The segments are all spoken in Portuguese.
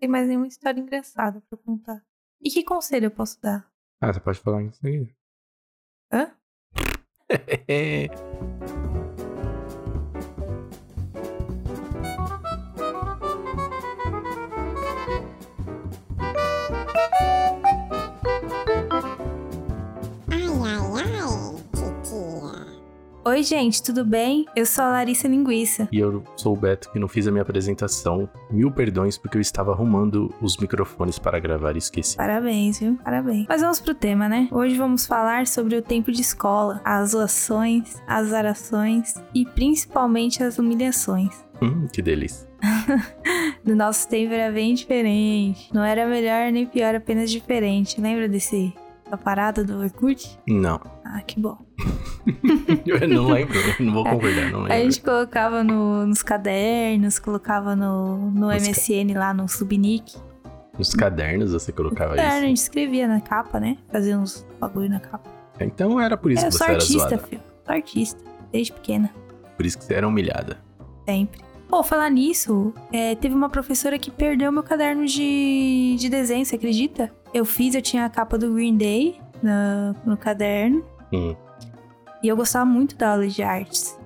tem mais nenhuma história engraçada pra contar. E que conselho eu posso dar? Ah, você pode falar isso aí. Hã? Oi, gente, tudo bem? Eu sou a Larissa Linguiça. E eu sou o Beto que não fiz a minha apresentação. Mil perdões porque eu estava arrumando os microfones para gravar e esqueci. Parabéns, viu? Parabéns. Mas vamos pro tema, né? Hoje vamos falar sobre o tempo de escola, as zoações, as zarações e principalmente as humilhações. Hum, que delícia. No nosso tempo era bem diferente. Não era melhor nem pior, apenas diferente. Lembra desse da parada do Orkut? Não. Ah, que bom. Eu não lembro, eu não vou concordar, não A lembro. gente colocava no- nos cadernos, colocava no, no Nos MSN lá, no Subnick. Nos cadernos você colocava Caderno, a isso. gente escrevia na capa, né? Fazia uns bagulho na capa. Então era por isso eu que você era artista, zoada. filho. Sou artista. Desde pequena. Por isso que você era humilhada. Sempre. Pô, falar nisso, é, teve uma professora que perdeu meu caderno de, de desenho, você acredita? Eu fiz, eu tinha a capa do Green Day na- no caderno. Hum. E eu gostava muito da aula de artes.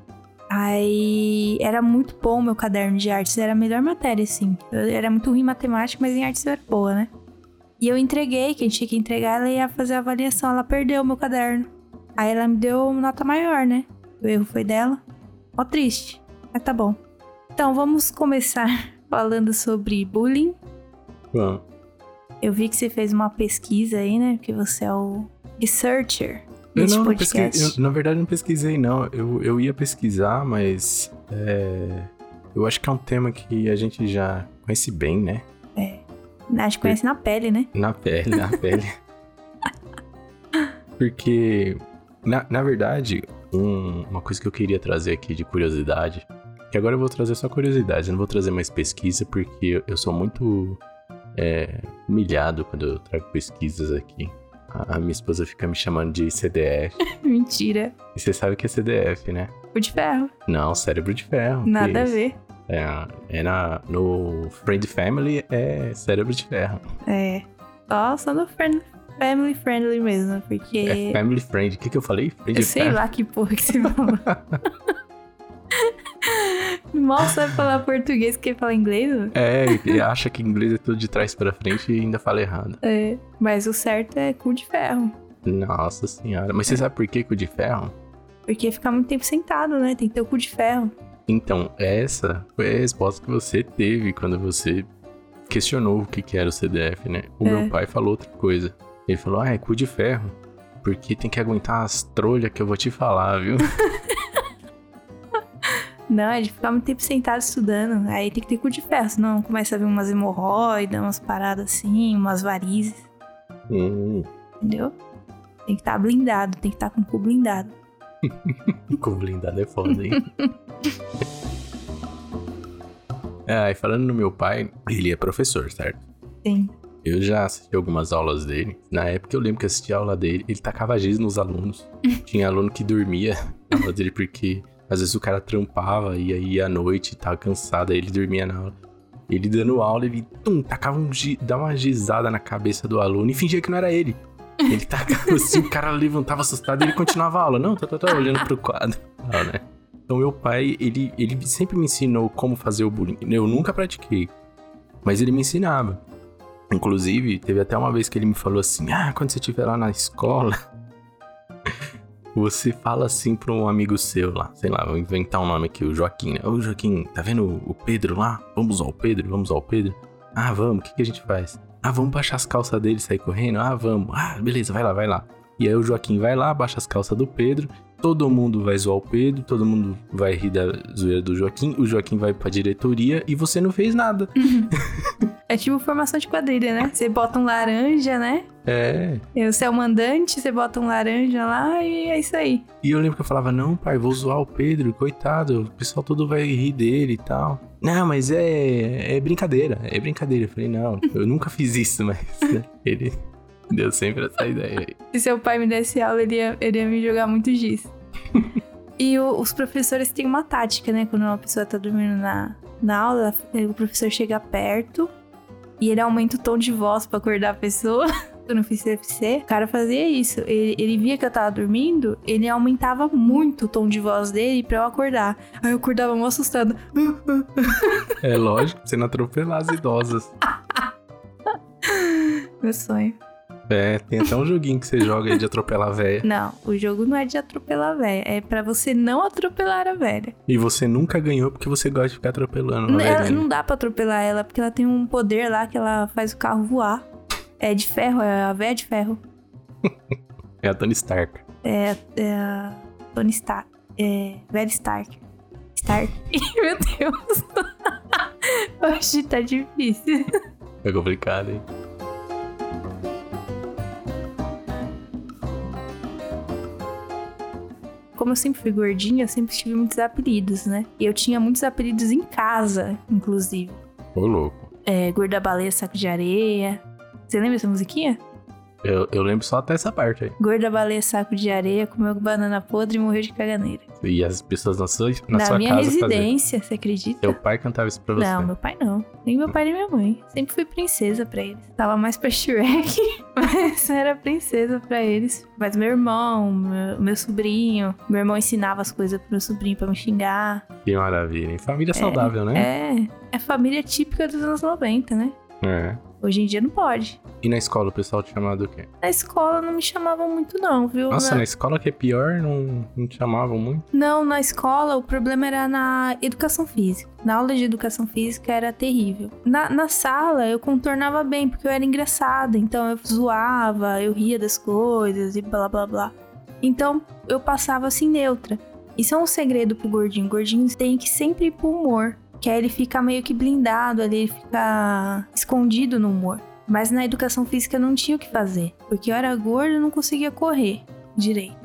Aí era muito bom meu caderno de artes, era a melhor matéria, assim. Eu era muito ruim em matemática, mas em artes eu era boa, né? E eu entreguei, quem tinha que entregar, ela ia fazer a avaliação, ela perdeu o meu caderno. Aí ela me deu nota maior, né? O erro foi dela. Ó, triste. Mas tá bom. Então vamos começar falando sobre bullying. Bom, Eu vi que você fez uma pesquisa aí, né? Que você é o researcher eu não, não pesquisei, na verdade não pesquisei não. Eu, eu ia pesquisar, mas é, eu acho que é um tema que a gente já conhece bem, né? Acho que conhece na pele, né? Na pele, na pele. Porque, na, na verdade, um- uma coisa que eu queria trazer aqui de curiosidade, que agora eu vou trazer só curiosidade, eu não vou trazer mais pesquisa, porque eu sou muito é, humilhado quando eu trago pesquisas aqui. A, a minha esposa fica me chamando de CDF. Mentira. e você sabe o que é CDF, né? O de ferro. Não, cérebro de ferro. Nada a ver. É, é na, no Friend Family é cérebro de ferro. É. Só, só no friend, family friendly mesmo, porque. É family friend. O que, que eu falei? Friend eu sei lá que porra que você falou. Mal sabe falar português que fala inglês. É, e acha que inglês é tudo de trás pra frente e ainda fala errado. É. Mas o certo é cu de ferro. Nossa senhora. Mas você sabe por que o de ferro? Porque ficar muito tempo sentado, né? Tem que ter o cu de ferro. Então, essa foi a resposta que você teve quando você questionou o que que era o CDF, né? O É. meu pai falou outra coisa. Ele falou, ah, é cu de ferro. Porque tem que aguentar as trolhas que eu vou te falar, viu? Não, é de ficar muito tempo sentado estudando. Aí tem que ter cu de ferro, senão começa a vir umas hemorroidas, umas paradas assim, umas varizes. hum, Entendeu? Tem que estar blindado, tem que estar com o cu blindado. com blindado é foda, hein? ah, e falando no meu pai, ele é professor, certo? Sim. Eu já assisti algumas aulas dele. Na época eu lembro que assisti a aula dele, ele tacava giz nos alunos. Tinha aluno que dormia na aula dele porque às vezes o cara trampava e aí à noite tava cansado, aí ele dormia na aula. Ele dando aula, ele tum, tacava um dava uma gizada na cabeça do aluno e fingia que não era ele. Ele tacava assim, o cara levantava assustado e ele continuava a aula. Não, tá, tá, tá, olhando pro quadro. Ah, né? Então meu pai, ele, ele sempre me ensinou como fazer o bullying. Eu nunca pratiquei, mas ele me ensinava. Inclusive, teve até uma vez que ele me falou assim: Ah, quando você estiver lá na escola, você fala assim pra um amigo seu lá, sei lá, vou inventar um nome aqui, o Joaquim, né? Ô Joaquim, tá vendo o Pedro lá? Vamos ao Pedro, vamos ao Pedro. Ah, vamos, o que, que a gente faz? Ah, vamos baixar as calças dele e sair correndo? Ah, vamos. Ah, beleza, vai lá, vai lá. E aí o Joaquim vai lá, baixa as calças do Pedro, todo mundo vai zoar o Pedro, todo mundo vai rir da zoeira do Joaquim, o Joaquim vai pra diretoria e você não fez nada. É tipo formação de quadrilha, né? Você bota um laranja, né? É, Você é o mandante, você bota um laranja lá e é isso aí. E eu lembro que eu falava, não, pai, vou zoar o Pedro, coitado, o pessoal todo vai rir dele e tal. Não, mas é, é brincadeira, é brincadeira. Eu falei, não, eu nunca fiz isso, mas né, ele deu sempre essa ideia aí. Se seu pai me desse aula, ele ia, ele ia me jogar muito giz. e o- os professores têm uma tática, né? Quando uma pessoa tá dormindo na, na aula, o professor chega perto e ele aumenta o tom de voz pra acordar a pessoa. Eu não fiz CFC, o cara fazia isso. Ele, ele via que eu tava dormindo, ele aumentava muito o tom de voz dele pra eu acordar. Aí eu acordava mó assustada. É lógico, você não atropelar as idosas. Meu sonho. É, tem até um joguinho que você joga aí de atropelar a véia. Não, o jogo não é de atropelar a velha, é pra você não atropelar a velha. E você nunca ganhou porque você gosta de ficar atropelando uma Não, ela- velhinha. não dá pra atropelar ela, porque ela tem um poder lá que ela faz o carro voar. É de ferro, é a véia de ferro. É a Tony Stark. É, é a Tony Stark. É. Velho Stark. Stark. Meu Deus. Hoje tá difícil. É complicado, hein? Como eu sempre fui gordinha, eu sempre tive muitos apelidos, né? E eu tinha muitos apelidos em casa, inclusive. Ô, louco. É, gorda baleia, saco de areia. Você lembra essa musiquinha? Eu, eu lembro só até essa parte aí. Gorda baleia, saco de areia, comeu banana podre e morreu de caganeira. E as pessoas na sua, na Na sua minha casa residência, você acredita? Seu pai cantava isso pra você. Não, meu pai não. Nem meu pai nem minha mãe. Sempre fui princesa pra eles. Tava mais pra Shrek, mas era princesa pra eles. Mas meu irmão, meu, meu sobrinho, meu irmão ensinava as coisas pro meu sobrinho pra me xingar. Que maravilha, hein? Família saudável, né? É, é família típica dos anos 90, né? É. Hoje em dia não pode. E na escola o pessoal te chamava do quê? Na escola não me chamavam muito, não, viu? Nossa, Na- na escola que é pior, não, não te chamavam muito? Não, na escola o problema era na educação física. Na aula de educação física era terrível. Na, na sala eu contornava bem, porque eu era engraçada. Então eu zoava, eu ria das coisas e blá blá blá. Então eu passava assim neutra. Isso é um segredo pro gordinho. O gordinho tem que sempre ir pro humor. Que aí ele fica meio que blindado ali, ele fica escondido no humor. Mas na educação física eu não tinha o que fazer. Porque eu era gorda e não conseguia correr direito.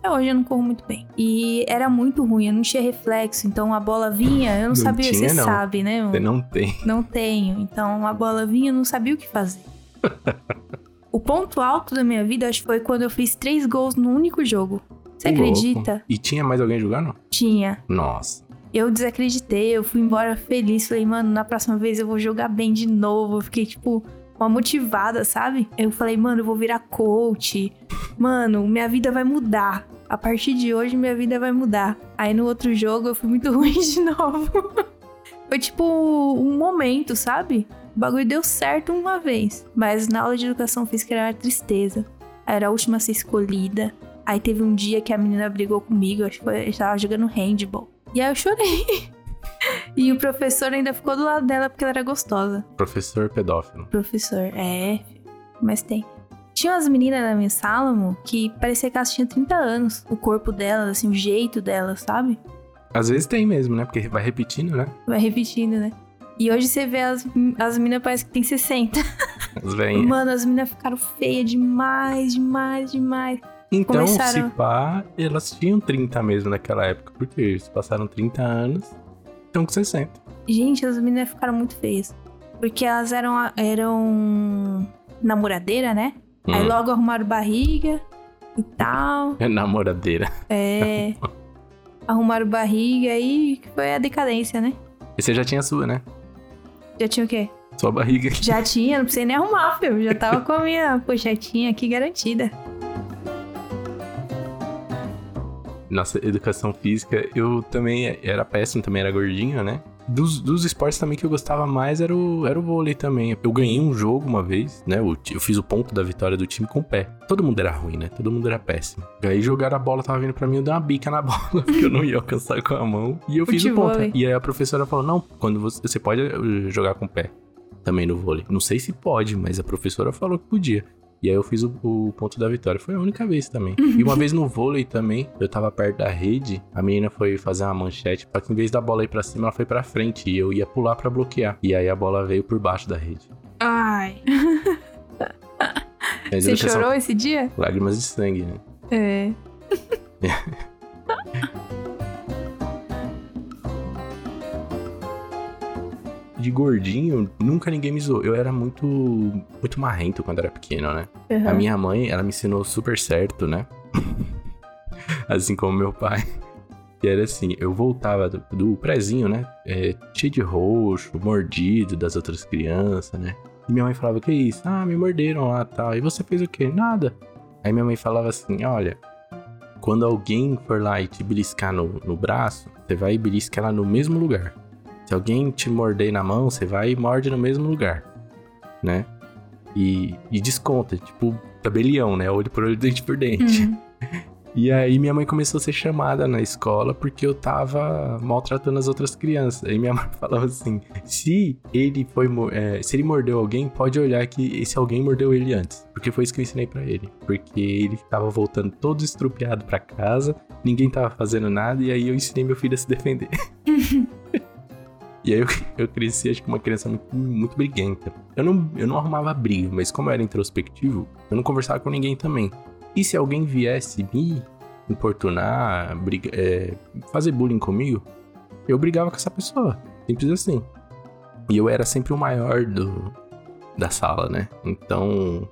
Até hoje eu não corro muito bem. E era muito ruim, eu não tinha reflexo. Então a bola vinha, eu não, Não sabia. tinha, Você não. sabe, né? Você não tem. Não tenho. Então a bola vinha, eu não sabia o que fazer. o ponto alto da minha vida, acho que foi quando eu fiz três gols num único jogo. Você Ô, louco. acredita? E tinha mais alguém jogando? Tinha. Nossa. Eu desacreditei, eu fui embora feliz. Falei, mano, na próxima vez eu vou jogar bem de novo. Eu fiquei, tipo, uma motivada, sabe? Eu falei, mano, eu vou virar coach. Mano, minha vida vai mudar. A partir de hoje, minha vida vai mudar. Aí no outro jogo eu fui muito ruim de novo. Foi tipo um momento, sabe? O bagulho deu certo uma vez. Mas na aula de educação física era tristeza. Era a última a ser escolhida. Aí teve um dia que a menina brigou comigo, acho que eu tava jogando handball. E aí eu chorei. e o professor ainda ficou do lado dela porque ela era gostosa. Professor pedófilo. Professor, é, mas tem. Tinha umas meninas na minha sala, amor, que parecia que elas tinham 30 anos. O corpo delas, assim, o jeito delas, sabe? Às vezes tem mesmo, né? Porque vai repetindo, né? Vai repetindo, né? E hoje você vê as, as meninas parece que tem 60. As velhinhas. Mano, as meninas ficaram feias demais, demais, demais. Então, começaram- se pá, elas tinham 30 mesmo naquela época. Porque eles passaram 30 anos, estão com 60. Gente, as meninas ficaram muito feias. Porque elas eram, eram namoradeira, né? Aí Hum. logo arrumaram barriga e tal. É namoradeira. É. arrumaram barriga aí que foi a decadência, né? E você já tinha a sua, né? Já tinha o quê? Sua barriga. Já tinha, não precisei nem arrumar, filho. Já tava com a minha pochetinha aqui garantida. Nossa, educação física, eu também era péssimo, também era gordinho, né? Dos, dos esportes também que eu gostava mais era o, era o vôlei também. Eu ganhei um jogo uma vez, né? O ti- Eu fiz o ponto da vitória do time com o pé. Todo mundo era ruim, né? Todo mundo era péssimo. Aí jogaram a bola, tava vindo pra mim, eu dei uma bica na bola, porque eu não ia alcançar com a mão. E eu fiz o ponto. Futevôlei. E aí a professora falou: não, quando você, você pode eh, jogar com o pé também no vôlei. Não sei se pode, mas a professora falou que podia. E aí eu fiz o, o ponto da vitória. Foi a única vez também. E uma vez no vôlei também, eu tava perto da rede, a menina foi fazer uma manchete, pra que em vez da bola ir pra cima, ela foi pra frente. E eu ia pular pra bloquear. E aí a bola veio por baixo da rede. Ai. Você chorou esse dia? Lágrimas de sangue, né? É. De gordinho, nunca ninguém me zoou. Eu era muito, muito marrento quando era pequeno, né? A Uhum. minha mãe, ela me ensinou super certo, né? assim como meu pai. Que era assim, eu voltava do, do prezinho, né? É, cheio de roxo, mordido das outras crianças, né? E minha mãe falava, que isso? Ah, me morderam lá tal. E você fez o quê? Nada. Aí minha mãe falava assim, olha, quando alguém for lá e te beliscar no, no braço, você vai e belisca ela no mesmo lugar. Se alguém te morder na mão, você vai e morde no mesmo lugar, né? E, e desconta, tipo, tabelião, né? Olho por olho, dente por dente. Uhum. E aí minha mãe começou a ser chamada na escola porque eu tava maltratando as outras crianças. Aí minha mãe falava assim: se ele foi é, se ele mordeu alguém, pode olhar que esse alguém mordeu ele antes. Porque foi isso que eu ensinei pra ele. Porque ele tava voltando todo estrupiado pra casa, ninguém tava fazendo nada, e aí eu ensinei meu filho a se defender. E aí eu, eu cresci, acho que uma criança muito, muito briguenta. Eu não, eu não arrumava briga, mas como eu era introspectivo, eu não conversava com ninguém também. E se alguém viesse me importunar, briga, é, fazer bullying comigo, eu brigava com essa pessoa. Simples assim. E eu era sempre o maior do, da sala, né? Então,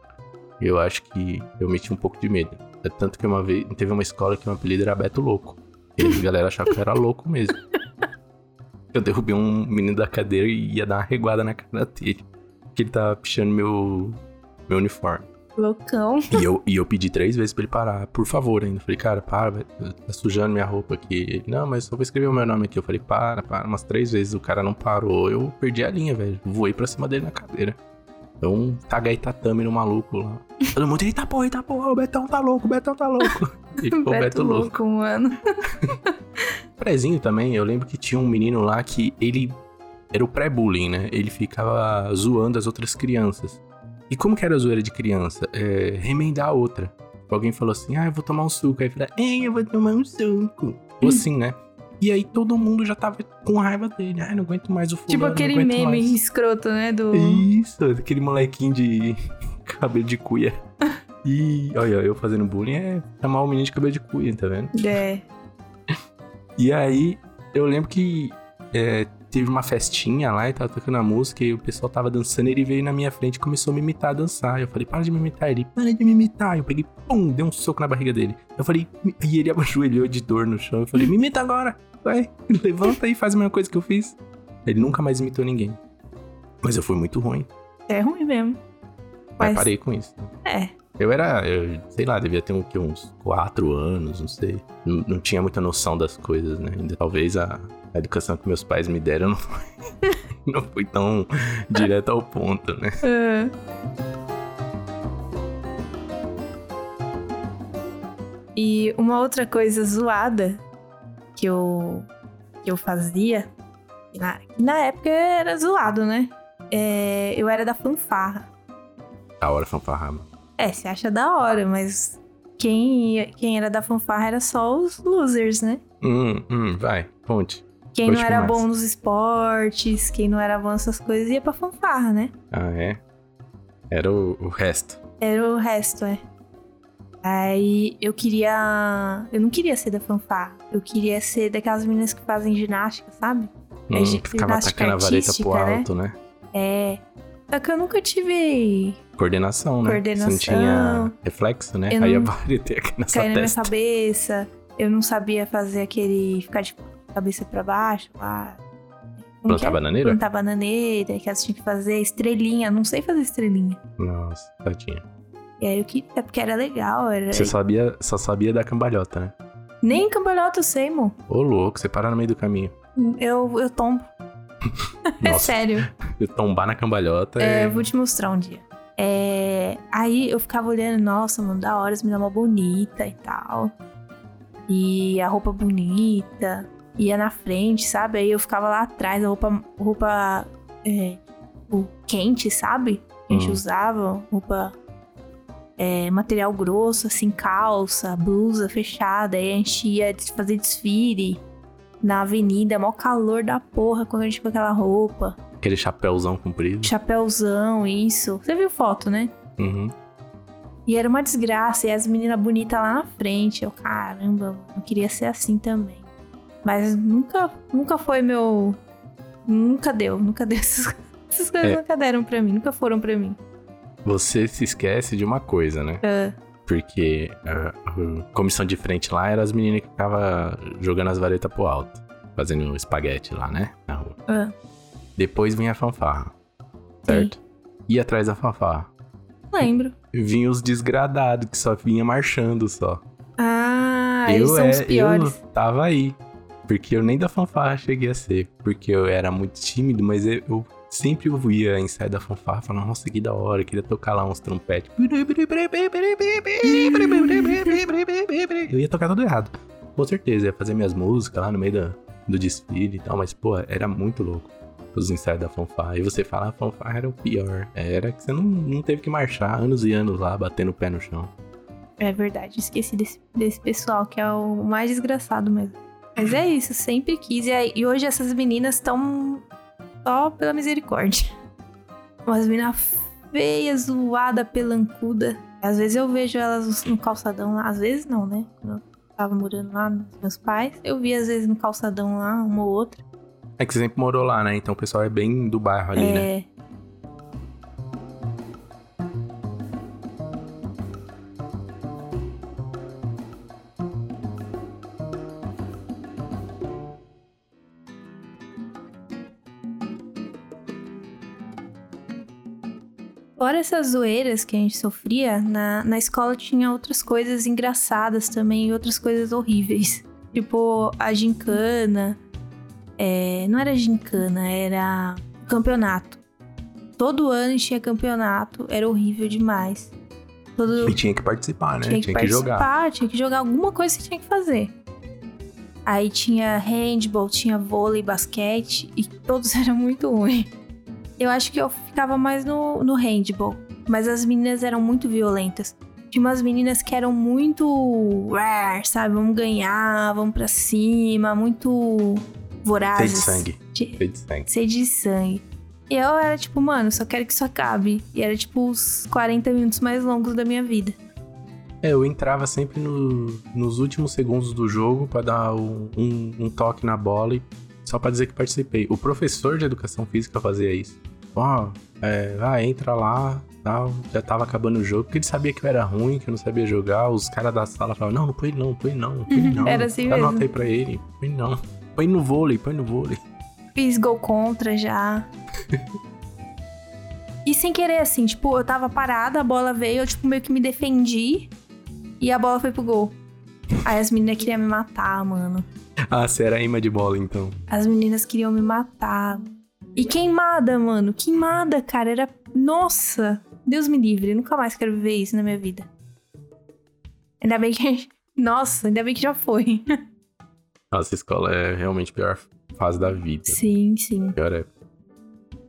eu acho que eu meti um pouco de medo. É tanto que uma vez teve uma escola que o apelido era Beto Louco. E a galera achava que eu era louco mesmo. Eu derrubei um menino da cadeira e ia dar uma reguada na cara dele. Porque ele tava pichando meu, meu uniforme. Loucão. E eu, e eu pedi três vezes pra ele parar, por favor, ainda. Falei, cara, para, tá sujando minha roupa aqui. Ele, não, mas só vou escrever o meu nome aqui. Eu falei, para, para, umas três vezes. O cara não parou, eu perdi a linha, velho. Voei pra cima dele na cadeira. Então, tagai tatame no maluco lá. Todo mundo, eita porra, eita porra, o Betão tá louco, o Betão tá louco. E ficou o Beto louco. mano. Prezinho também, eu lembro que tinha um menino lá que ele era o pré-bullying, né? Ele ficava zoando as outras crianças. E como que era a zoeira de criança? É, remendar a outra. Alguém falou assim, ah, eu vou tomar um suco. Aí fala, ei, eu vou tomar um suco. Ou assim, né? E aí todo mundo já tava com raiva dele. Ai, não aguento mais o fulano, Tipo aquele meme mais. escroto, né? Do. Isso, aquele molequinho de cabelo de cuia. E olha, eu fazendo bullying é chamar o menino de cabelo de cuia, tá vendo? É. E aí, eu lembro que é, teve uma festinha lá e tava tocando a música e o pessoal tava dançando e ele veio na minha frente e começou a me imitar a dançar. Eu falei, para de me imitar. Ele, para de me imitar. Eu peguei, pum, dei um soco na barriga dele. Eu falei, e ele ajoelhou de dor no chão. Eu falei, me imita agora. Vai, levanta e faz a mesma coisa que eu fiz. Ele nunca mais imitou ninguém. Mas eu fui muito ruim. É ruim mesmo. Mas Mas- parei com isso. É. Eu era, eu, sei lá, devia ter um, uns quatro anos, não sei. Não, não tinha muita noção das coisas, né? Ainda, talvez a, a educação que meus pais me deram não foi, não foi tão direto ao ponto, né? É. E uma outra coisa zoada que eu, que eu fazia, que na, que na época era zoado, né? É, eu era da fanfarra. A hora fanfarrava. É, você acha da hora, mas quem, ia- quem era da fanfarra era só os losers, né? Hum, hum, vai, ponte. Quem não era mais. bom nos esportes, quem não era bom nessas coisas, ia pra fanfarra, né? Ah, é? Era o, o resto. Era o resto, é. Aí eu queria. Eu não queria ser da fanfarra. Eu queria ser daquelas meninas que fazem ginástica, sabe? É Hum, gi- ficava atacando a vareta pro né? alto, né? É. Só que eu nunca tive Coordenação, né? Você Coordenação. não tinha reflexo, né? Eu Aí a vareta ia cair na sua cair na minha testa. cabeça. Eu não sabia fazer aquele. ficar de cabeça pra baixo lá. Que Plantar é? bananeira? Plantar bananeira, que elas tinham que fazer estrelinha. Não sei fazer estrelinha. Nossa, tadinha. E aí eu queria, porque era legal. Era... Você sabia, só sabia da cambalhota, né? Nem cambalhota eu sei, mo. Ô, louco, você para no meio do caminho. Eu, eu tombo. É sério. eu tombar na cambalhota É, é... eu vou te mostrar um dia. É, aí eu ficava olhando, nossa, mano, da hora, as meninas mó bonita e tal. E a roupa bonita. Ia na frente, sabe? Aí eu ficava lá atrás, a roupa, roupa é, o quente, sabe? Que a gente Hum. usava, roupa é, material grosso, assim, calça, blusa fechada. Aí a gente ia fazer desfile na avenida, mó calor da porra quando a gente com aquela roupa. Aquele chapéuzão comprido. Chapéuzão, isso. Você viu foto, né? Uhum. E era uma desgraça. E as meninas bonitas lá na frente. Eu, caramba, eu queria ser assim também. Mas nunca, nunca foi meu. Nunca deu, nunca deu. Essas, essas coisas É. nunca deram pra mim, nunca foram pra mim. Você se esquece de uma coisa, né? Ah, Porque a, a comissão de frente lá era as meninas que ficavam jogando as varetas pro alto. Fazendo espaguete lá, né? Na rua. Ah, Depois vinha a fanfarra. Certo? E atrás da fanfarra. lembro. Vinha os desgradados, que só vinha marchando só. Ah, eles são os é- piores. eu tava aí. Porque eu nem da fanfarra cheguei a ser. Porque eu era muito tímido, mas eu, eu sempre ouvia ensaio da fanfarra falando, nossa, que da hora, queria tocar lá uns trompetes. Eu ia tocar tudo errado. Com certeza, ia fazer minhas músicas lá no meio da- do desfile e tal, mas, pô, era muito louco. Os ensaios da fanfarra. E você fala, a fanfarra era o pior. Era que você não, não teve que marchar anos e anos lá, batendo o pé no chão. É verdade, esqueci desse, desse pessoal, que é o mais desgraçado mesmo. Mas é isso, sempre quis. E, e hoje essas meninas estão só pela misericórdia. Umas meninas feias, zoada, pelancuda. Às vezes eu vejo elas no calçadão lá. Às vezes não, né? Quando eu tava morando lá nos meus pais, eu vi às vezes no calçadão lá, uma ou outra. É que você sempre morou lá, né? Então o pessoal é bem do bairro ali, né? É. Fora essas zoeiras que a gente sofria, na, na escola tinha outras coisas engraçadas também e outras coisas horríveis. Tipo, a gincana. É, não era gincana, era campeonato. Todo ano tinha campeonato, era horrível demais. Todo, E tinha que participar, né? tinha que jogar. participar, tinha que jogar alguma coisa que tinha que fazer. Aí tinha handball, tinha vôlei, basquete e todos eram muito ruins. Eu acho que eu ficava mais no, no handball, mas as meninas eram muito violentas. Tinha umas meninas que eram muito. Sabe? Vamos ganhar, vamos pra cima, muito De vorazes. sangue. De- sangue. Cheio de sangue. E eu era tipo, mano, só quero que isso acabe. E era tipo os 40 minutos mais longos da minha vida. É, eu entrava sempre no- nos últimos segundos do jogo pra dar um, um- um toque na bola e só pra dizer que participei. O professor de educação física fazia isso. Ó, é, ah, entra lá, tal. Já tava acabando o jogo, porque ele sabia que eu era ruim, que eu não sabia jogar. Os caras da sala falavam, não, não põe não, põe não, põe não. Era assim Dá mesmo. aí pra ele, põe não. Põe no vôlei, põe no vôlei. Fiz gol contra já. e sem querer, assim, tipo, eu tava parada, a bola veio, eu, tipo, meio que me defendi. E a bola foi pro gol. Aí as meninas queriam me matar, mano. Ah, você era imã de bola, então. As meninas queriam me matar. E queimada, mano. Queimada, cara. Era. Nossa! Deus me livre. Nunca mais quero viver isso na minha vida. Ainda bem que. Nossa, ainda bem que já foi. Nossa, escola é realmente a pior fase da vida. sim, sim. Pior época.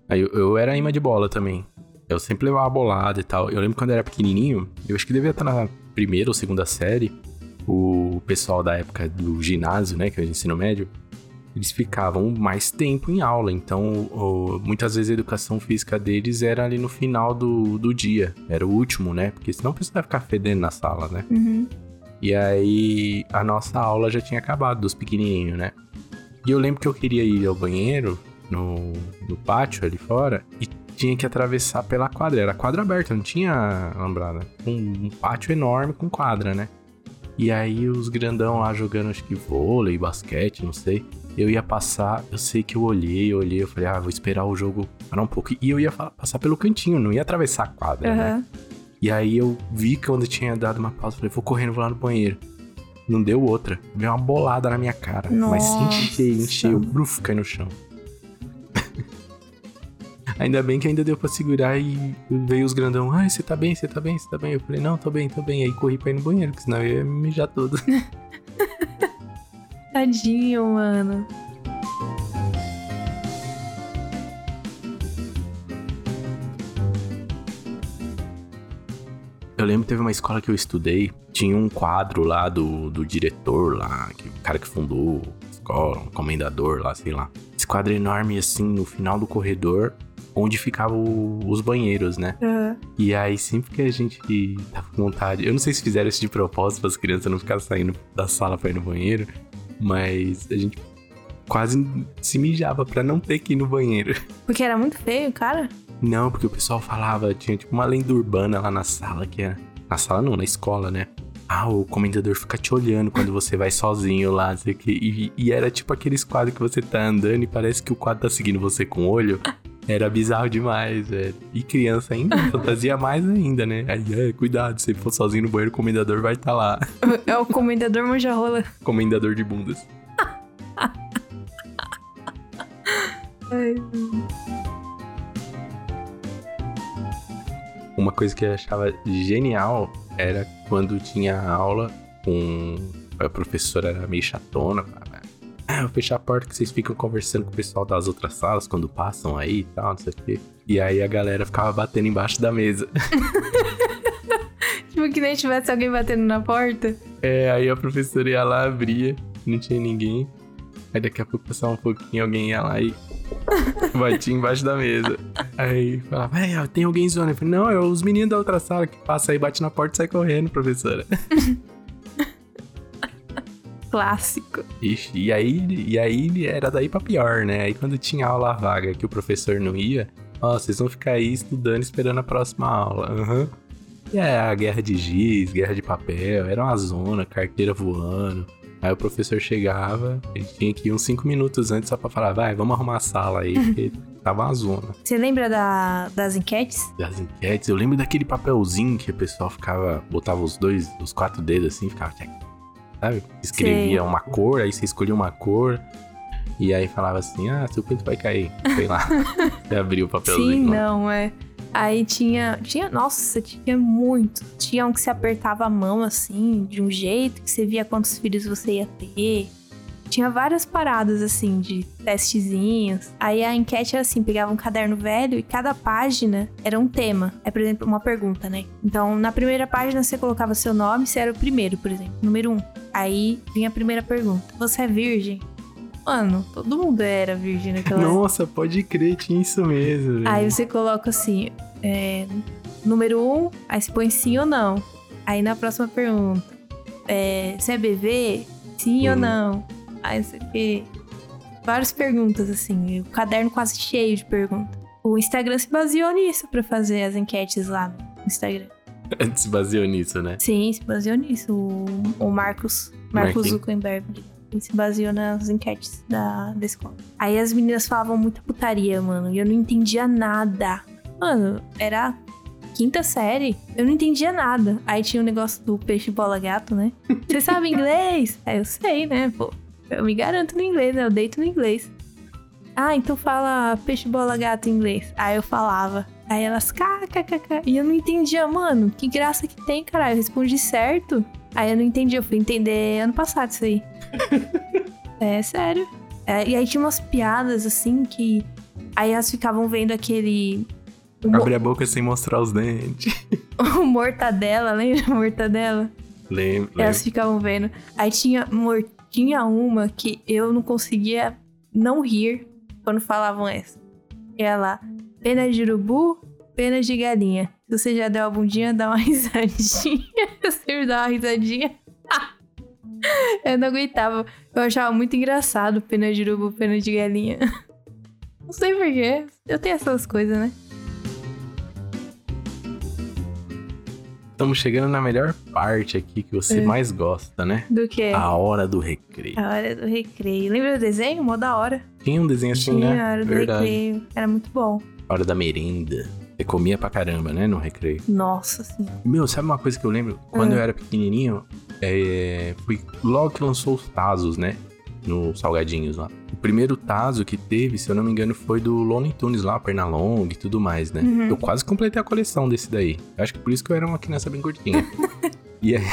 Aí eu, eu era imã de bola também. Eu sempre levava bolada e tal. Eu lembro quando eu era pequenininho, eu acho que devia estar na primeira ou segunda série. O pessoal da época do ginásio, né, que é o ensino médio, eles ficavam mais tempo em aula. Então, o- muitas vezes a educação física deles era ali no final do, do dia. Era o último, né? Porque senão o pessoal ia ficar fedendo na sala, né? Uhum. E aí a nossa aula já tinha acabado, dos pequenininhos, né? E eu lembro que eu queria ir ao banheiro no, no pátio ali fora e tinha que atravessar pela quadra. Era quadra aberta, não tinha lambrada. Um, um pátio enorme com quadra, né? E aí os grandão lá jogando, acho que vôlei, basquete, não sei. Eu ia passar, eu sei que eu olhei, eu olhei, eu falei, ah, vou esperar o jogo parar um pouco. E eu ia passar pelo cantinho, não ia atravessar a quadra, né? E aí eu vi que quando eu tinha dado uma pausa, falei, vou correndo, vou lá no banheiro. Não deu outra. Veio uma bolada na minha cara. Mas Nossa. enchei, encheu, bruf, cai no chão. ainda bem que ainda deu pra segurar e veio os grandão. Ai, você tá bem, você tá bem, você tá bem. Eu falei, não, tô bem, tô bem. Aí corri pra ir no banheiro, porque senão eu ia mijar todo. Tadinho, mano. Eu lembro que teve uma escola que eu estudei, tinha um quadro lá do, do diretor lá, que, o cara que fundou a escola, um comendador lá, sei lá. Esse quadro enorme assim, no final do corredor, onde ficavam os banheiros, né? Aham. E aí, sempre que a gente tava com vontade, eu não sei se fizeram isso de propósito para as crianças não ficarem saindo da sala pra ir no banheiro, mas a gente quase se mijava pra não ter que ir no banheiro. Porque era muito feio, cara. Não, porque o pessoal falava, tinha tipo uma lenda urbana lá na sala que era. Na sala não, na escola, né? Ah, o comendador fica te olhando quando você vai sozinho lá, sei. E, e era tipo aqueles quadros que você tá andando e parece que o quadro tá seguindo você com o olho. Era bizarro demais, velho. E criança ainda, fantasia mais ainda, né? Aí, é, cuidado, se for sozinho no banheiro, o comendador vai estar tá lá. É o comendador manjarrola. Comendador de bundas. Ai, Uma coisa que eu achava genial era quando tinha aula com. A professora era meio chatona. Ah, eu vou fechar a porta que vocês ficam conversando com o pessoal das outras salas quando passam aí e tal, não sei o quê. E aí a galera ficava batendo embaixo da mesa. Tipo que nem tivesse alguém batendo na porta. É, aí a professora ia lá, abria, não tinha ninguém. Aí daqui a pouco passava um pouquinho, alguém ia lá e batia embaixo da mesa. Aí falava, é, tem alguém zoando. Eu falei, não, é os meninos da outra sala que passa aí, bate na porta e sai correndo, professora. Clássico. Ixi, e aí, e aí era daí pra pior, né? Aí quando tinha aula vaga que o professor não ia, ó, vocês vão ficar aí estudando, esperando a próxima aula. Aham. E é, a guerra de giz, guerra de papel, era uma zona, carteira voando. Aí o professor chegava, ele tinha que ir uns 5 minutos antes só pra falar, vai, vamos arrumar a sala aí, porque tava uma zona. Você lembra da- das enquetes? Das enquetes, eu lembro daquele papelzinho que o pessoal ficava, botava os dois, os quatro dedos assim, ficava, sabe? Escrevia Sei. uma cor, aí você escolhia uma cor, e aí falava assim, ah, seu pinto vai cair, sei lá. você abriu o papelzinho. Sim, lá. não, é. Aí tinha. Tinha. Nossa, tinha muito. Tinha um que se apertava a mão assim, de um jeito, que você via quantos filhos você ia ter. Tinha várias paradas assim, de testezinhos. Aí a enquete era assim: pegava um caderno velho e cada página era um tema. É, por exemplo, uma pergunta, né? Então, na primeira página você colocava seu nome, você era o primeiro, por exemplo, número um. Aí vinha a primeira pergunta: Você é virgem? Mano, todo mundo era virgem naquela. Nossa, pode crer, tinha isso mesmo. velho. Aí você coloca assim, é, número um, aí você põe sim ou não. Aí na próxima pergunta, é, você é bebê? Sim ou Hum. não? Aí você que várias perguntas assim, o caderno quase cheio de perguntas. O Instagram se baseou nisso pra fazer as enquetes lá no Instagram. Se baseou nisso, né? Sim, se baseou nisso. O, o Marcos, Marcos Marquinhos. Zuckerberg. Se baseou nas enquetes da, da escola. Aí as meninas falavam muita putaria, mano. E eu não entendia nada. Mano, era quinta série. Eu não entendia nada. Aí tinha o negócio do peixe bola gato, né? Você sabe inglês? Aí eu sei, né? Pô, eu me garanto no inglês, né? Eu deito no inglês. Ah, então fala peixe bola gato em inglês. Aí eu falava. Aí elas, kkkk. E eu não entendia, mano, que graça que tem, caralho. Eu respondi certo. Aí eu não entendi, eu fui entender ano passado isso aí. é, sério. É, e aí tinha umas piadas assim que. Aí elas ficavam vendo aquele. Mo- Abre a boca sem mostrar os dentes. o mortadela, lembra mortadela? Lembro, Elas lembro. ficavam vendo. Aí tinha, mor- tinha uma que eu não conseguia não rir quando falavam essa. E ela, pena de urubu, pena de galinha. Se você já deu a bundinha, dá uma risadinha. Eu sempre dava uma risadinha. eu não aguentava. Eu achava muito engraçado pena de urubu, pena de galinha. Não sei porquê. Eu tenho essas coisas, né? Estamos chegando na melhor parte aqui que você É. mais gosta, né? Do que? A hora do recreio. A hora do recreio. Lembra do desenho? Mó da hora. Tinha um desenho assim, Tinha né? a hora do Verdade. recreio. Era muito bom. Hora da merenda. Você comia pra caramba, né? No recreio. Nossa senhora. Meu, sabe uma coisa que eu lembro? Quando Ah. eu era pequenininho, é, foi logo que lançou os Tazos, né? No Salgadinhos lá. O primeiro Tazo que teve, se eu não me engano, foi do Looney Tunes lá, Pernalong e tudo mais, né? Uhum. Eu quase completei a coleção desse daí. Eu acho que por isso que eu era uma criança bem gordinha. e, aí,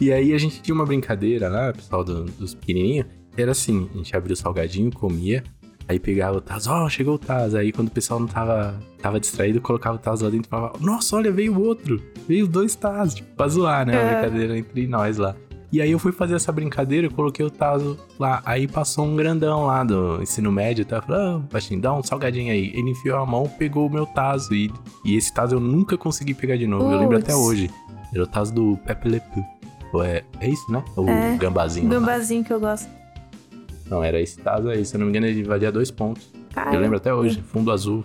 e aí a gente tinha uma brincadeira lá, pessoal do- dos pequenininhos. Era assim, a gente abria o salgadinho, comia, aí pegava o Tazo, ó, chegou o Tazo. Aí quando o pessoal não tava, tava distraído, colocava o Tazo lá dentro e falava, nossa, olha, veio outro. Veio dois Tazos, tipo, pra zoar, né? Uma É. brincadeira entre nós lá. E aí eu fui fazer essa brincadeira, eu coloquei o Tazo lá. Aí passou um grandão lá do ensino médio, tá? Falou, ah, baixinho, dá um salgadinho aí. Ele enfiou a mão, pegou o meu Tazo. E, e esse Tazo eu nunca consegui pegar de novo. Eu lembro até hoje. Era o Tazo do Pepe Le Pew. É, é isso, né? O É. gambazinho. lá. Gambazinho que eu gosto. Não, era esse Tazo aí. Se eu não me engano, ele valia dois pontos. Cara, Eu lembro até hoje. Fundo azul.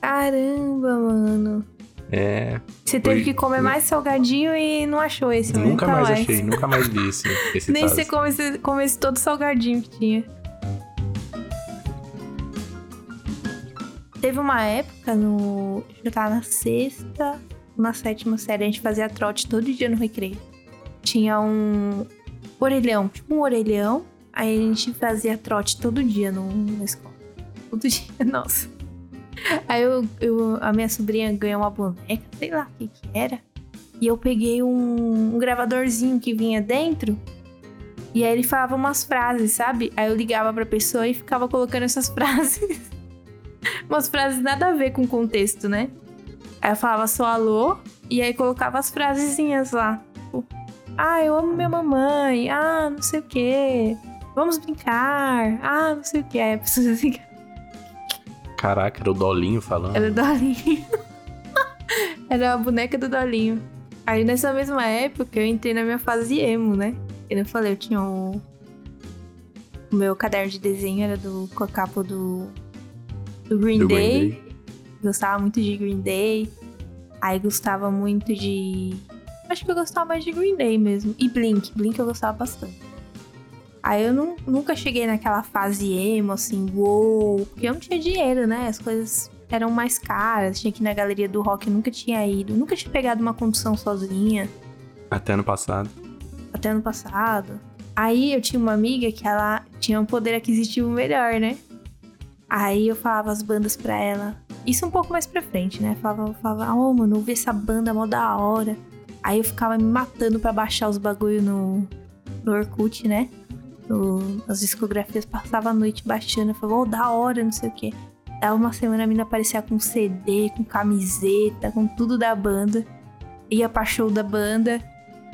Caramba, mano. É, Você teve Foi- que comer mais salgadinho e não achou esse, né? nunca Nunca mais achei, nunca mais vi esse, esse Nem Taz. você comesse, comesse todo salgadinho que tinha. Teve uma época no. Eu tava na sexta, na sétima série, a gente fazia trote todo dia no recreio. Tinha um orelhão, tipo um orelhão. Aí a gente fazia trote todo dia no, na escola. Todo dia, nossa. Aí eu, eu- a minha sobrinha ganhou uma boneca, sei lá o que que era. E eu peguei um, um gravadorzinho que vinha dentro. E aí ele falava umas frases, sabe? Aí eu ligava pra pessoa e ficava colocando essas frases. umas frases nada a ver com o contexto, né? Aí eu falava só alô. E aí colocava as frasezinhas lá. Tipo, ah, eu amo minha mamãe. Ah, não sei o quê. Vamos brincar. Ah, não sei o. Aí a pessoa assim, Caraca, era o Dolinho falando. era o Dolinho. era a boneca do Dolinho. Aí nessa mesma época eu entrei na minha fase emo, né? Eu não falei, eu tinha o. O meu caderno de desenho era do, com a capa do. Do Green, Do Green Day. Day. Gostava muito de Green Day. Aí gostava muito de. Acho que eu gostava mais de Green Day mesmo. E Blink. Blink eu gostava bastante. Aí eu não- nunca cheguei naquela fase emo, assim, uou. Porque eu não tinha dinheiro, né? As coisas eram mais caras. Tinha que ir na galeria do rock, nunca tinha ido. Nunca tinha pegado uma condução sozinha, Até ano passado. até ano passado. Aí eu tinha uma amiga que ela tinha um poder aquisitivo melhor, né? Aí eu falava as bandas pra ela. Isso um pouco mais pra frente, né? Falava, eu falava, ô mano, ouvi essa banda mó da hora. Aí eu ficava me matando pra baixar os bagulho no, no Orkut, né? No- as discografias, passava a noite baixando. Eu falava, ô, da hora, não sei o quê. Dava uma semana a mina aparecia com CD, com camiseta, com tudo da banda. Ia pra show da banda.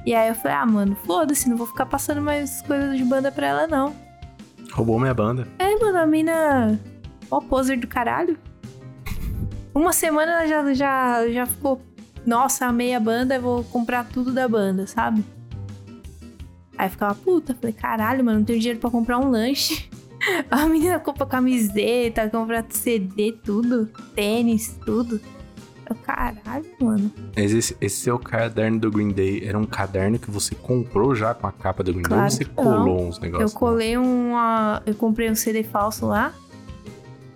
E aí eu falei, ah, mano, foda-se, não vou ficar passando mais coisas de banda pra ela, não. Roubou minha banda. É, mano, a mina. Ó, poser do caralho. Uma semana ela já, já, já ficou. Nossa, amei a banda, eu vou comprar tudo da banda, sabe? Aí eu ficava puta, falei, caralho, mano, não tenho dinheiro pra comprar um lanche. A menina compra camiseta, compra CD, tudo. Tênis, tudo. Eu, caralho, mano. Mas esse, esse seu caderno do Green Day era um caderno que você comprou já com a capa do Green Day Claro ou você não. colou uns negócios? Eu colei uma. Eu comprei um CD falso lá.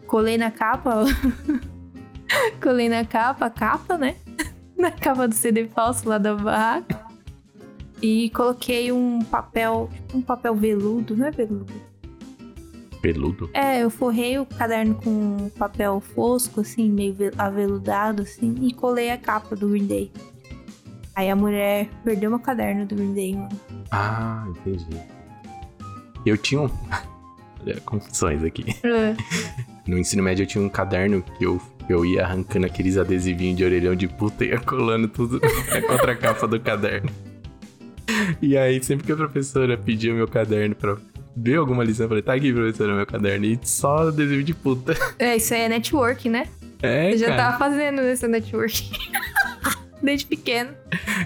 Colei na capa. colei na capa, a capa, né? na capa do CD falso lá da barraca. E coloquei um papel. Um papel veludo, não é veludo? Peludo. É, eu forrei o caderno com papel fosco, assim, meio ve- aveludado, assim, e colei a capa do Green Day. Aí a mulher perdeu meu caderno do Green Day, mano. Ah, entendi. Eu tinha um. Olha, confusões aqui. No ensino médio eu tinha um caderno que eu, eu ia arrancando aqueles adesivinhos de orelhão de puta e ia colando tudo na contracapa do caderno. E aí, sempre que a professora pedia o meu caderno pra ver alguma lição, eu falei, tá aqui, professora, meu caderno. E só adesivo de puta. É, isso aí é network, né? É, Eu já cara. tava fazendo esse network. Desde pequeno.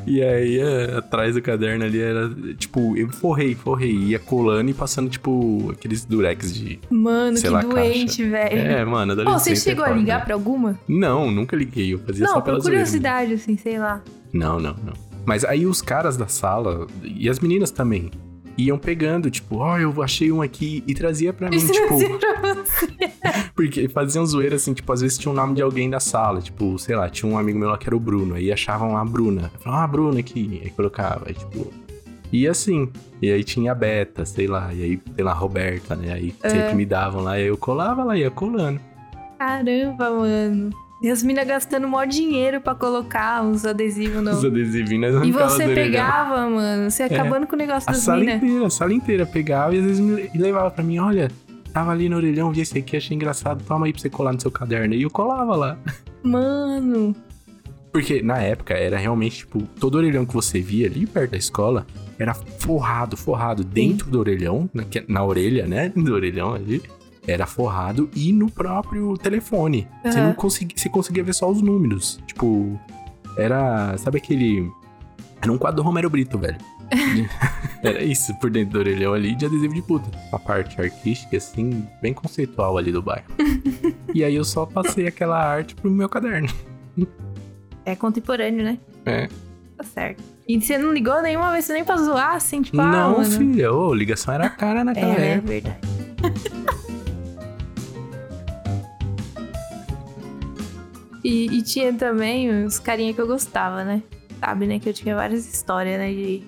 E aí, é, atrás do caderno ali era, tipo, eu forrei, forrei. Ia colando e passando, tipo, aqueles durex de... Mano, que lá, doente, velho. É, mano, Pô, adolescente você chegou é a foda, ligar pra alguma? Não, nunca liguei. Eu fazia só Não, pela por curiosidade, assim, sei lá. Não, não, não. Mas aí os caras da sala, e as meninas também, iam pegando, tipo, ó, eu achei um aqui e trazia pra mim, tipo, porque faziam zoeira assim, tipo, às vezes tinha o nome de alguém da sala, tipo, sei lá, tinha um amigo meu lá que era o Bruno, aí achavam a Bruna. Falavam, ah, Bruna aqui, aí colocava, aí tipo. E assim, e aí tinha a Beta, sei lá, e aí, sei lá, a Roberta, né? Aí É. sempre me davam lá, e aí eu colava lá, ia colando. Caramba, mano. E as minas gastando mó dinheiro pra colocar uns adesivos no... Os adesivinhos, nós E você pegava, mano. Você acabando com o negócio A das sala minas. inteira, a sala inteira pegava e às vezes me levava pra mim, olha, tava ali no orelhão, vi esse aqui, achei engraçado, toma aí pra você colar no seu caderno. E eu colava lá. Mano. Porque na época era realmente, tipo, todo orelhão que você via ali perto da escola era forrado, forrado dentro do orelhão, na, na orelha, né? Do orelhão ali. Era forrado e no próprio telefone. Você Aham. não conseguia, você conseguia ver só os números. Tipo, era, sabe aquele era um quadro do Romero Brito, velho. Era isso, por dentro do orelhão ali, de adesivo de puta. A parte artística, assim, bem conceitual ali do bairro. e aí eu só passei aquela arte pro meu caderno. É contemporâneo, né? É. Tá certo. E você não ligou nenhuma vez, você nem pra zoar, assim, tipo, ah, não, mano. filha, ô, ligação era cara É, naquela né? época. Verdade. e, e tinha também os carinha que eu gostava, né? Sabe, né? Que eu tinha várias histórias, né? De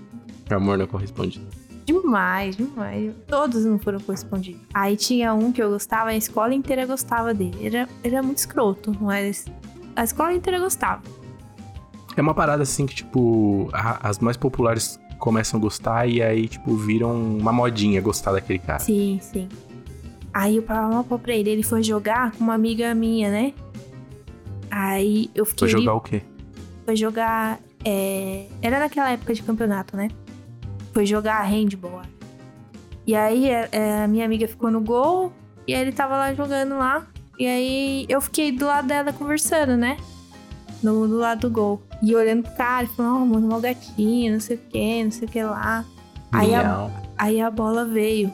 Amor não corresponde. Demais, demais. Todos não foram correspondidos. Aí tinha um que eu gostava, a escola inteira gostava dele. Era, era muito escroto, mas a escola inteira gostava. É uma parada assim que, tipo, a- as mais populares começam a gostar e aí, tipo, viram uma modinha gostar daquele cara. Sim, sim. Aí eu pagava uma pau pra ele. Ele foi jogar com uma amiga minha, né? Aí eu fiquei. Foi jogar o quê? Foi jogar. é, Era naquela época de campeonato, né? Foi jogar handball. E aí é, é, a minha amiga ficou no gol. E aí ele tava lá jogando lá. E aí eu fiquei do lado dela conversando, né? No, do lado do gol. E olhando pro cara, falando, oh, mano, mal gatinho, não sei o que, não sei o que lá. Aí a. Aí a bola veio.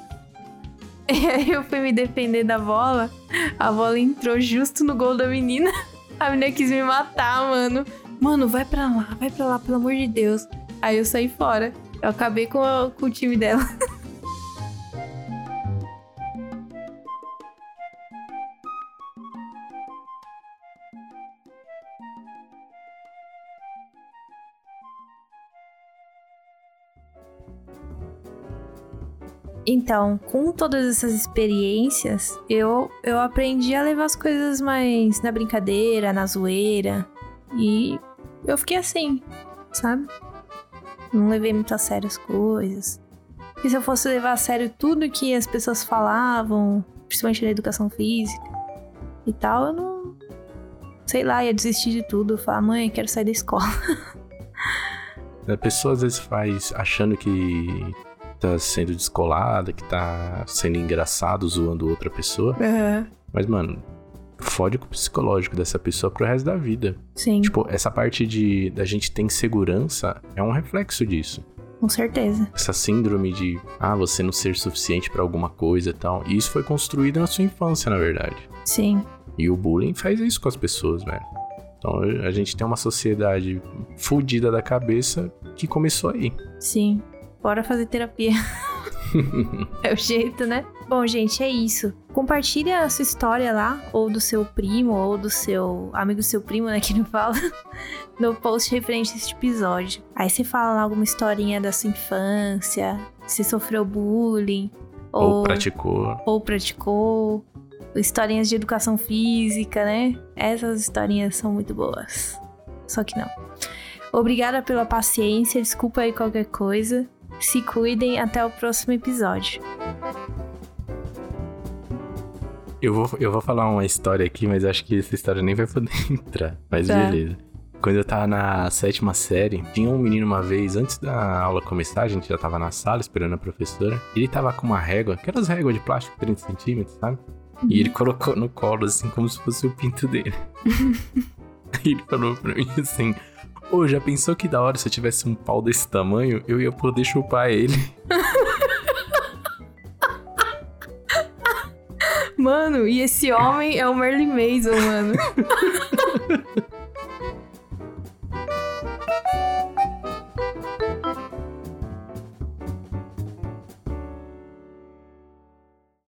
E aí eu fui me defender da bola. A bola entrou justo no gol da menina. A menina quis me matar, mano. Mano, vai pra lá, vai pra lá, pelo amor de Deus. Aí eu saí fora. Eu acabei com, a- com o time dela. Então, com todas essas experiências, eu, eu aprendi a levar as coisas mais na brincadeira, na zoeira. E eu fiquei assim, sabe? Não levei muito a sério as coisas. E se eu fosse levar a sério tudo que as pessoas falavam, principalmente na educação física e tal, eu não. Sei lá, ia desistir de tudo. Falar, mãe, quero sair da escola. A pessoa às vezes faz achando que tá sendo descolada, que tá sendo engraçado zoando outra pessoa. Mas, mano, fode com o psicológico dessa pessoa pro resto da vida. Sim, Tipo, essa parte de da gente ter insegurança é um reflexo disso. com certeza. Essa síndrome de, ah, você não ser suficiente pra alguma coisa e tal. E isso foi construído na sua infância, na verdade. Sim, E o bullying faz isso com as pessoas, velho. Então a gente tem uma sociedade fudida da cabeça que começou aí. sim. Bora fazer terapia. é o jeito, né? Bom, gente, é isso. Compartilha a sua história lá, ou do seu primo, ou do seu amigo do seu primo, né, que não fala, no post referente a este episódio. Aí você fala lá alguma historinha da sua infância, se sofreu bullying, Ou praticou. ou praticou, historinhas de educação física, né? Essas historinhas são muito boas. Só que não. Obrigada pela paciência, desculpa aí qualquer coisa. Se cuidem, até o próximo episódio. Eu vou, eu vou falar uma história aqui, mas acho que essa história nem vai poder entrar. Mas Tá. beleza. Quando eu tava na sétima série, tinha um menino uma vez, antes da aula começar, a gente já tava na sala esperando a professora. Ele tava com uma régua, aquelas réguas de plástico 30 centímetros, sabe? E ele colocou no colo, assim, como se fosse o pinto dele. Aí ele falou pra mim assim: Ô, já pensou que da hora se eu tivesse um pau desse tamanho, eu ia poder chupar ele? Mano, e esse homem é o Merlin Mason, mano.